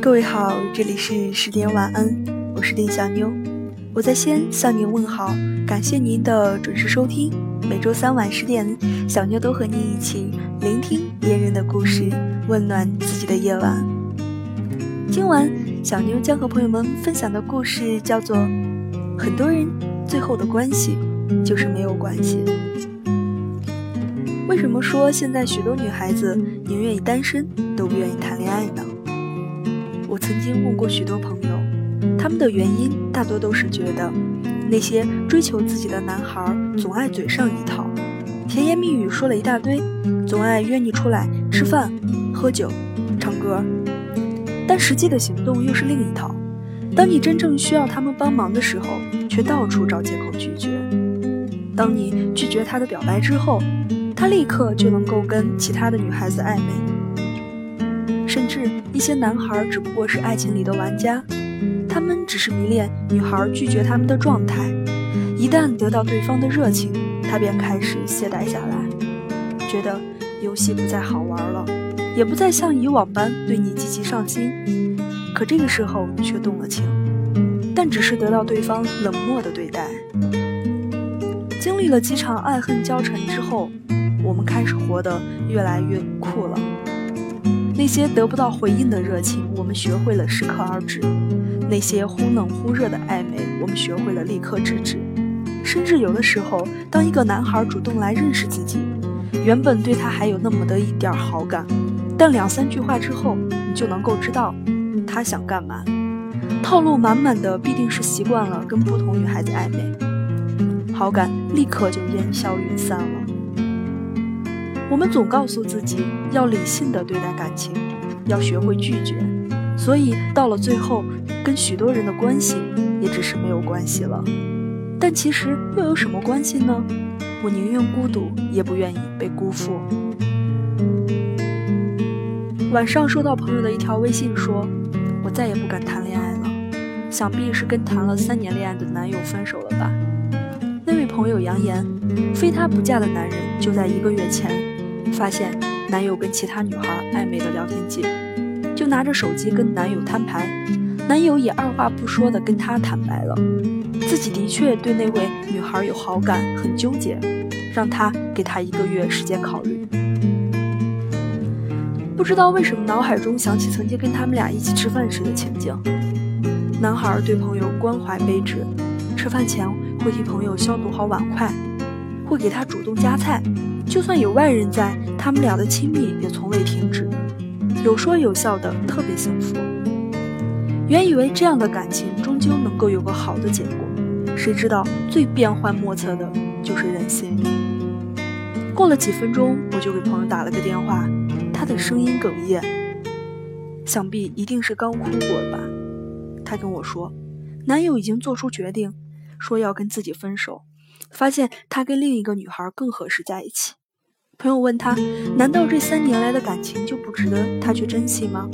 各位好，这里是十点晚安，我是丁小妞，我在西安向您问好，感谢您的准时收听。每周三晚十点，小妞都和你一起聆听别人的故事，温暖自己的夜晚。今晚小妞将和朋友们分享的故事叫做《很多人最后的关系就是没有关系》。为什么说现在许多女孩子宁愿单身都不愿意谈恋爱呢？我曾经问过许多朋友，他们的原因大多都是觉得，那些追求自己的男孩总爱嘴上一套，甜言蜜语说了一大堆，总爱约你出来吃饭、喝酒、唱歌，但实际的行动又是另一套。当你真正需要他们帮忙的时候，却到处找借口拒绝。当你拒绝他的表白之后，他立刻就能够跟其他的女孩子暧昧。甚至一些男孩只不过是爱情里的玩家，他们只是迷恋女孩拒绝他们的状态，一旦得到对方的热情，他便开始懈怠下来，觉得游戏不再好玩了，也不再像以往般对你积极上心，可这个时候却动了情，但只是得到对方冷漠的对待。经历了几场爱恨交缠之后，我们开始活得越来越酷了。那些得不到回应的热情，我们学会了适可而止；那些忽冷忽热的暧昧，我们学会了立刻制止。甚至有的时候，当一个男孩主动来认识自己，原本对他还有那么的一点好感，但两三句话之后，你就能够知道他想干嘛。套路满满的，必定是习惯了跟不同女孩子暧昧，好感立刻就烟消云散了。我们总告诉自己要理性的对待感情，要学会拒绝，所以到了最后，跟许多人的关系也只是没有关系了。但其实又有什么关系呢？我宁愿孤独，也不愿意被辜负。晚上收到朋友的一条微信，说：“再也不敢谈恋爱了，想必是跟谈了三年恋爱的男友分手了吧？”那位朋友扬言，非他不嫁的男人就在一个月前。发现男友跟其他女孩暧昧的聊天记录，就拿着手机跟男友摊牌。男友也二话不说的跟她坦白了，自己的确对那位女孩有好感，很纠结，让她给他一个月时间考虑。不知道为什么，脑海中想起曾经跟他们俩一起吃饭时的情景。男孩对朋友关怀备至，吃饭前会替朋友消毒好碗筷，会给他主动夹菜。就算有外人在，他们俩的亲密也从未停止，有说有笑的，特别幸福。原以为这样的感情终究能够有个好的结果，谁知道最变幻莫测的就是人心。过了几分钟，我就给朋友打了个电话，他的声音哽咽，想必一定是刚哭过吧。他跟我说，男友已经做出决定，说要跟自己分手，发现他跟另一个女孩更合适在一起。朋友问他：“难道这三年来的感情就不值得他去珍惜吗？”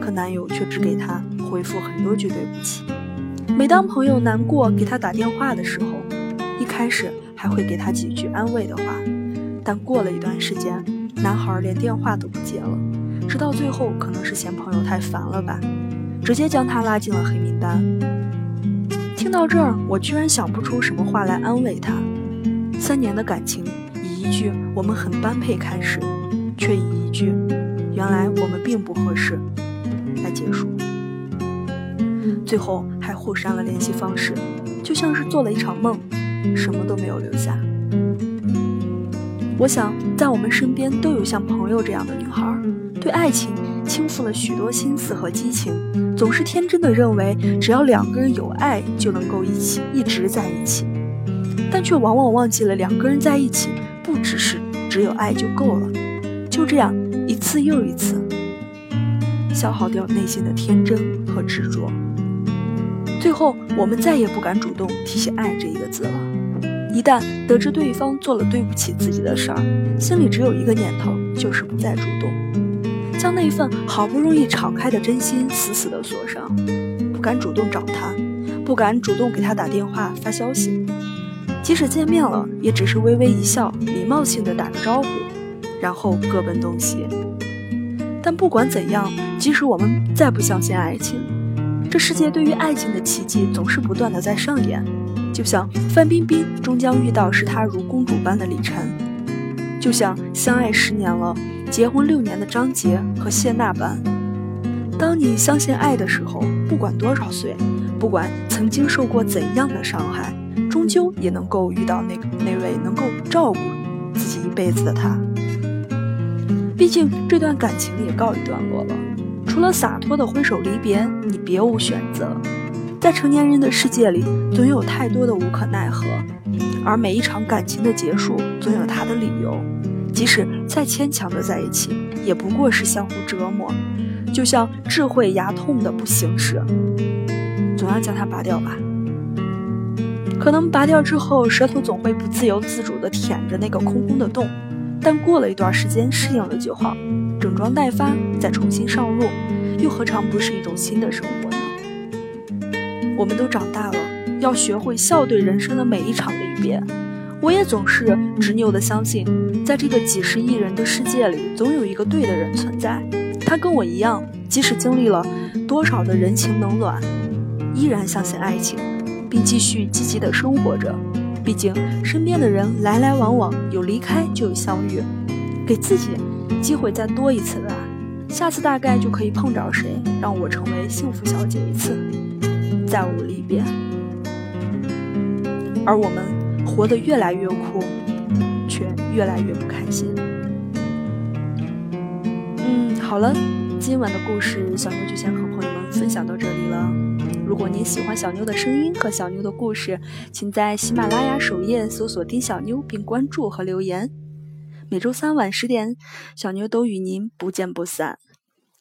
可男友却只给他回复很多句对不起。每当朋友难过给他打电话的时候，一开始还会给他几句安慰的话，但过了一段时间，男孩连电话都不接了，直到最后可能是嫌朋友太烦了吧，直接将他拉进了黑名单。听到这儿，我居然想不出什么话来安慰他。三年的感情以。一句“我们很般配”开始，却以一句“原来我们并不合适”来结束，最后还互删了联系方式，就像是做了一场梦，什么都没有留下。我想，在我们身边都有像朋友这样的女孩，对爱情倾诉了许多心思和激情，总是天真的认为只要两个人有爱就能够一起一直在一起，但却往往忘记了两个人在一起。不只是只有爱就够了，就这样一次又一次消耗掉内心的天真和执着，最后我们再也不敢主动提起爱这一个字了。一旦得知对方做了对不起自己的事儿，心里只有一个念头，就是不再主动，将那份好不容易敞开的真心死死的锁上，不敢主动找他，不敢主动给他打电话发消息，即使见面了，也只是微微一笑，礼貌性的打个招呼，然后各奔东西。但不管怎样，即使我们再不相信爱情，这世界对于爱情的奇迹总是不断的在上演。就像范冰冰终将遇到视她如公主般的李晨，就像相爱十年了、结婚六年的张杰和谢娜般。当你相信爱的时候，不管多少岁，不管曾经受过怎样的伤害，终究也能够遇到那那位能够照顾自己一辈子的他。毕竟这段感情也告一段落了，除了洒脱的挥手离别，你别无选择。在成年人的世界里，总有太多的无可奈何，而每一场感情的结束，总有它的理由。即使再牵强的在一起，也不过是相互折磨，就像智慧牙痛的不行时，总要将它拔掉吧。可能拔掉之后，舌头总会不自由自主地舔着那个空空的洞，但过了一段时间适应了就好，整装待发，再重新上路，又何尝不是一种新的生活？我们都长大了，要学会笑对人生的每一场离别。我也总是执拗地相信，在这个几十亿人的世界里，总有一个对的人存在。他跟我一样，即使经历了多少的人情冷暖，依然相信爱情，并继续积极地生活着。毕竟，身边的人来来往往，有离开就有相遇。给自己机会再多一次吧，下次大概就可以碰着谁，让我成为幸福小姐一次。再无离别，而我们活得越来越苦，却越来越不开心。嗯，好了，今晚的故事小妞就先和朋友们分享到这里了。如果您喜欢小妞的声音和小妞的故事，请在喜马拉雅首页搜索“丁小妞”并关注和留言。每周三晚十点，小妞都与您不见不散。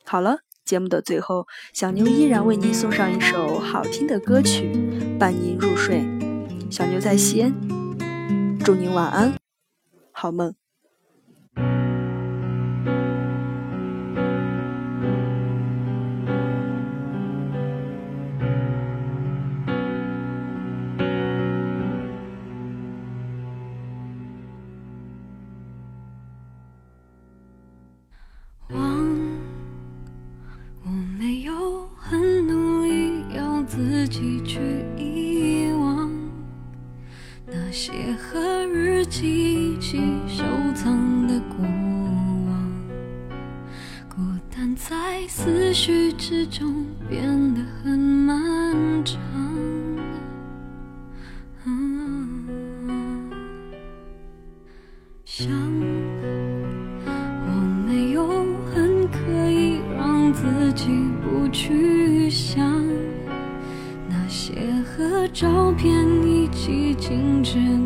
好了。节目的最后，小妞依然为您送上一首好听的歌曲，伴您入睡。小妞在西安，祝您晚安，好梦。和日记一起收藏的过往，孤单在思绪之中变得很漫长。想，我没有很刻意让自己不去想那些和照片一起静止。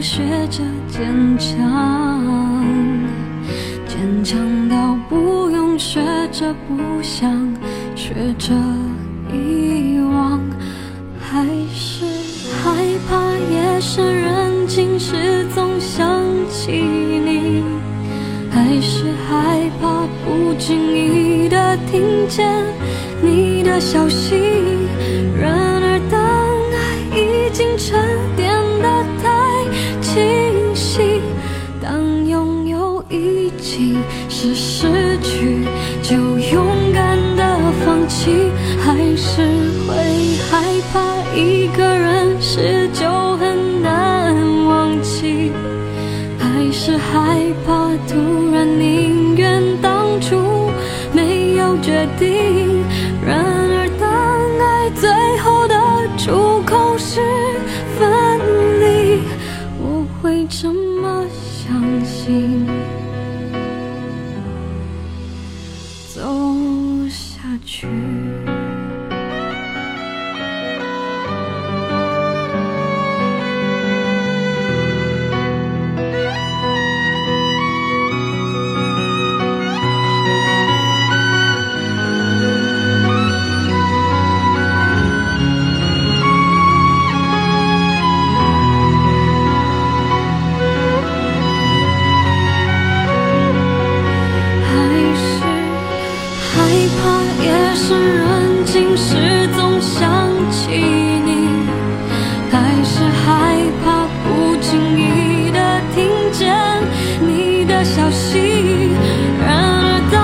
学着坚强，坚强到不用学着不想，学着遗忘，还是害怕夜深人。静时总想起你，还是害怕不经意的听见你的消息。然情是失去，就勇敢的放弃，还是会害怕一个人时就很难忘记？还。是害怕突然宁愿当初没有决定，怕夜深人静时总想起你还是害怕不经意的听见你的消息。然而当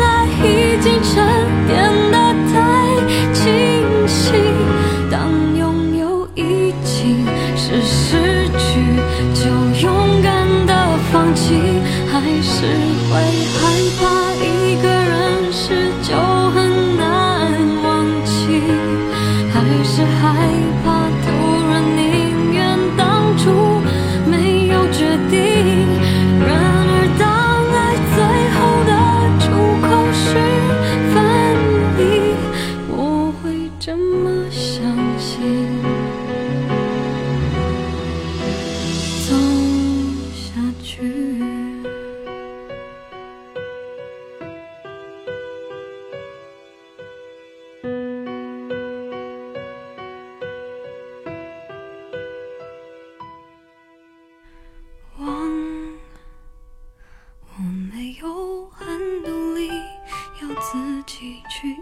爱已经沉淀的太清晰当拥有已经是失去就勇敢的放弃还是会害怕几句